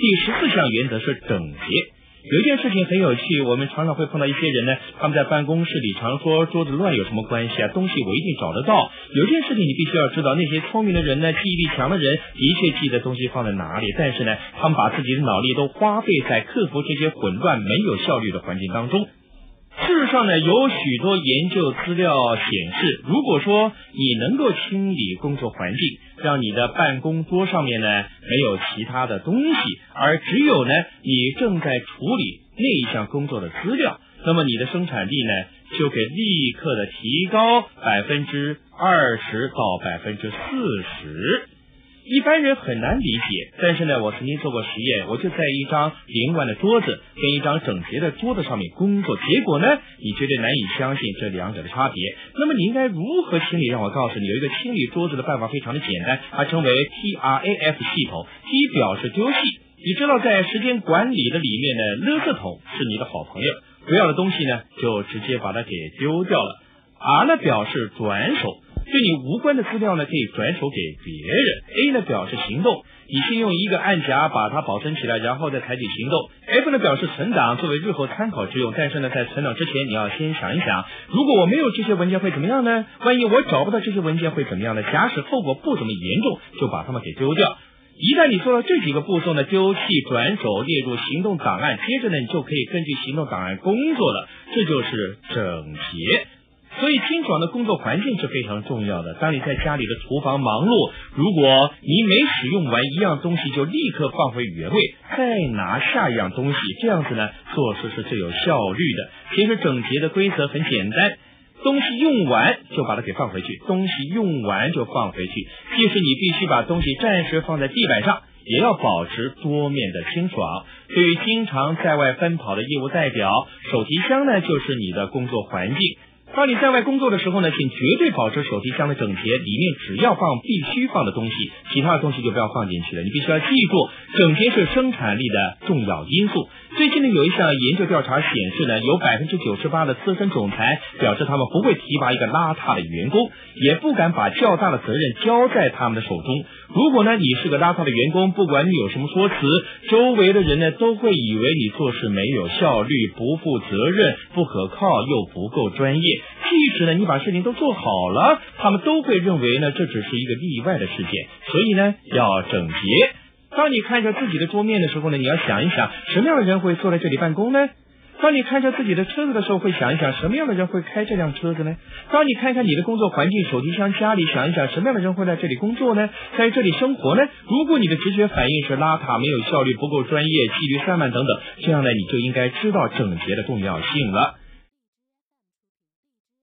第十四项原则是整洁。有一件事情很有趣，我们常常会碰到一些人呢，他们在办公室里常说桌子乱有什么关系啊？东西我一定找得到。有一件事情你必须要知道，那些聪明的人呢，记忆力强的人，的确记得东西放在哪里，但是呢，他们把自己的脑力都花费在克服这些混乱、没有效率的环境当中。事实上呢，有许多研究资料显示，如果说你能够清理工作环境，让你的办公桌上面呢没有其他的东西，而只有呢你正在处理那一项工作的资料，那么你的生产力呢就可以立刻的提高百分之二十到百分之四十。一般人很难理解，但是呢，我曾经做过实验，我就在一张凌乱的桌子跟一张整洁的桌子上面工作，结果呢，你绝对难以相信这两者的差别。那么你应该如何清理？让我告诉你，有一个清理桌子的办法非常的简单，它称为 T R A F 系统。T 表示丢弃，你知道在时间管理的里面呢，垃圾桶是你的好朋友，不要的东西呢，就直接把它给丢掉了。R 呢表示转手。对你无关的资料呢，可以转手给别人。A 呢表示行动，你先用一个按夹把它保存起来，然后再采取行动。F 呢表示存档，作为日后参考之用。但是呢，在存档之前，你要先想一想，如果我没有这些文件会怎么样呢？万一我找不到这些文件会怎么样呢？假使后果不怎么严重，就把它们给丢掉。一旦你做了这几个步骤呢，丢弃、转手、列入行动档案，接着呢，你就可以根据行动档案工作了。这就是整洁。所以清爽的工作环境是非常重要的。当你在家里的厨房忙碌，如果你每使用完一样东西就立刻放回原位，再拿下一样东西，这样子呢做事是最有效率的。其实整洁的规则很简单，东西用完就把它给放回去，东西用完就放回去。即使你必须把东西暂时放在地板上，也要保持桌面的清爽。对于经常在外奔跑的业务代表，手提箱呢就是你的工作环境。当你在外工作的时候呢，请绝对保持手提箱的整洁，里面只要放必须放的东西，其他的东西就不要放进去了。你必须要记住，整洁是生产力的重要因素。最近呢，有一项研究调查显示呢，有百分之九十八的资深总裁表示，他们不会提拔一个邋遢的员工，也不敢把较大的责任交在他们的手中。如果呢，你是个邋遢的员工，不管你有什么说辞，周围的人呢都会以为你做事没有效率、不负责任、不可靠又不够专业。即使呢，你把事情都做好了，他们都会认为呢，这只是一个例外的事件。所以呢，要整洁。当你看着自己的桌面的时候呢，你要想一想，什么样的人会坐在这里办公呢？当你看着自己的车子的时候，会想一想，什么样的人会开这辆车子呢？当你看看你的工作环境，手提箱家里，想一想，什么样的人会在这里工作呢？在这里生活呢？如果你的直觉反应是邋遢、没有效率、不够专业、纪律散漫等等，这样呢，你就应该知道整洁的重要性了。